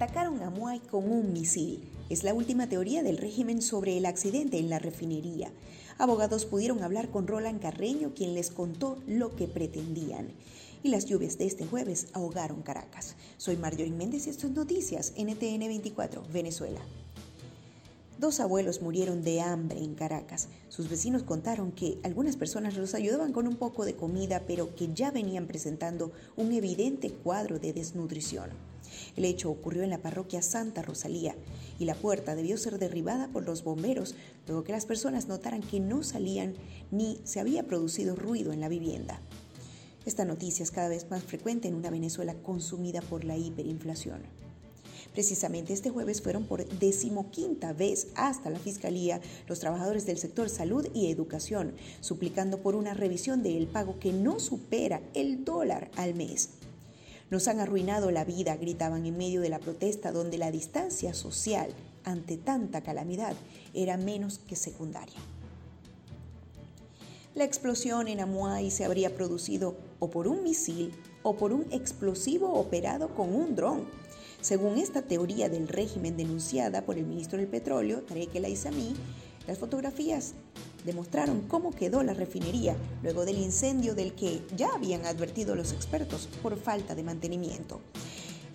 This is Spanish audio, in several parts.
atacaron a Muay con un misil. Es la última teoría del régimen sobre el accidente en la refinería. Abogados pudieron hablar con Roland Carreño, quien les contó lo que pretendían. Y las lluvias de este jueves ahogaron Caracas. Soy Marjorie Méndez y esto es Noticias NTN 24, Venezuela. Dos abuelos murieron de hambre en Caracas. Sus vecinos contaron que algunas personas los ayudaban con un poco de comida, pero que ya venían presentando un evidente cuadro de desnutrición. El hecho ocurrió en la parroquia Santa Rosalía y la puerta debió ser derribada por los bomberos luego que las personas notaran que no salían ni se había producido ruido en la vivienda. Esta noticia es cada vez más frecuente en una Venezuela consumida por la hiperinflación. Precisamente este jueves fueron por decimoquinta vez hasta la Fiscalía los trabajadores del sector salud y educación, suplicando por una revisión del pago que no supera el dólar al mes. Nos han arruinado la vida, gritaban en medio de la protesta donde la distancia social ante tanta calamidad era menos que secundaria. La explosión en Amuay se habría producido o por un misil o por un explosivo operado con un dron. Según esta teoría del régimen denunciada por el ministro del Petróleo, Tarek El Aizami, las fotografías demostraron cómo quedó la refinería luego del incendio del que ya habían advertido los expertos por falta de mantenimiento.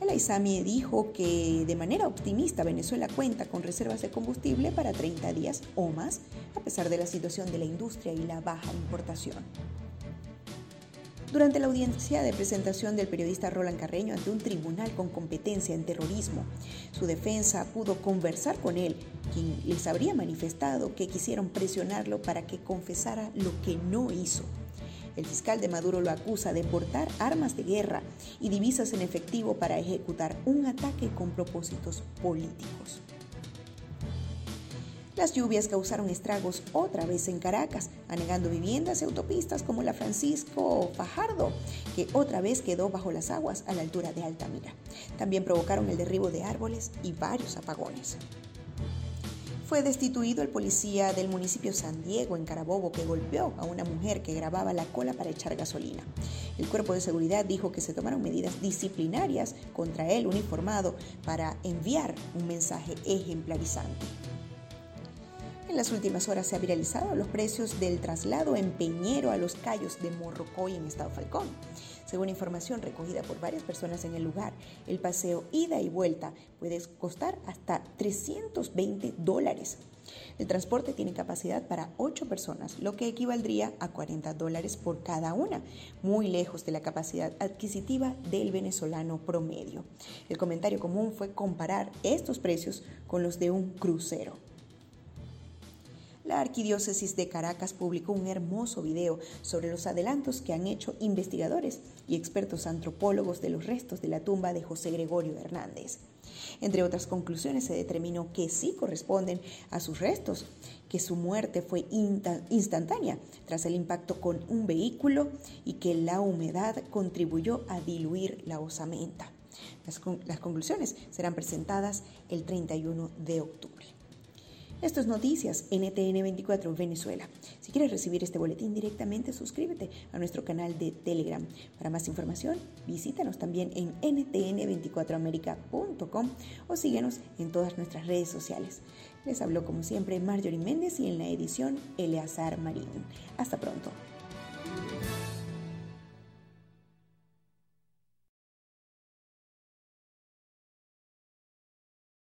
El Aizami dijo que de manera optimista Venezuela cuenta con reservas de combustible para 30 días o más, a pesar de la situación de la industria y la baja importación. Durante la audiencia de presentación del periodista Roland Carreño ante un tribunal con competencia en terrorismo, su defensa pudo conversar con él, quien les habría manifestado que quisieron presionarlo para que confesara lo que no hizo. El fiscal de Maduro lo acusa de portar armas de guerra y divisas en efectivo para ejecutar un ataque con propósitos políticos. Las lluvias causaron estragos otra vez en Caracas, anegando viviendas y autopistas como la Francisco Fajardo, que otra vez quedó bajo las aguas a la altura de Altamira. También provocaron el derribo de árboles y varios apagones. Fue destituido el policía del municipio San Diego, en Carabobo, que golpeó a una mujer que grababa la cola para echar gasolina. El cuerpo de seguridad dijo que se tomaron medidas disciplinarias contra el uniformado para enviar un mensaje ejemplarizante. En las últimas horas se han viralizado los precios del traslado en Peñero a los Cayos de Morrocoy en Estado Falcón. Según información recogida por varias personas en el lugar, el paseo ida y vuelta puede costar hasta 320 dólares. El transporte tiene capacidad para 8 personas, lo que equivaldría a 40 dólares por cada una, muy lejos de la capacidad adquisitiva del venezolano promedio. El comentario común fue comparar estos precios con los de un crucero. La Arquidiócesis de Caracas publicó un hermoso video sobre los adelantos que han hecho investigadores y expertos antropólogos de los restos de la tumba de José Gregorio Hernández. Entre otras conclusiones, se determinó que sí corresponden a sus restos, que su muerte fue instantánea tras el impacto con un vehículo y que la humedad contribuyó a diluir la osamenta. Las, las conclusiones serán presentadas el 31 de octubre. Esto es Noticias NTN 24 Venezuela. Si quieres recibir este boletín directamente, suscríbete a nuestro canal de Telegram. Para más información, visítanos también en ntn24america.com o síguenos en todas nuestras redes sociales. Les habló como siempre Marjorie Méndez y en la edición Eleazar Marín. Hasta pronto.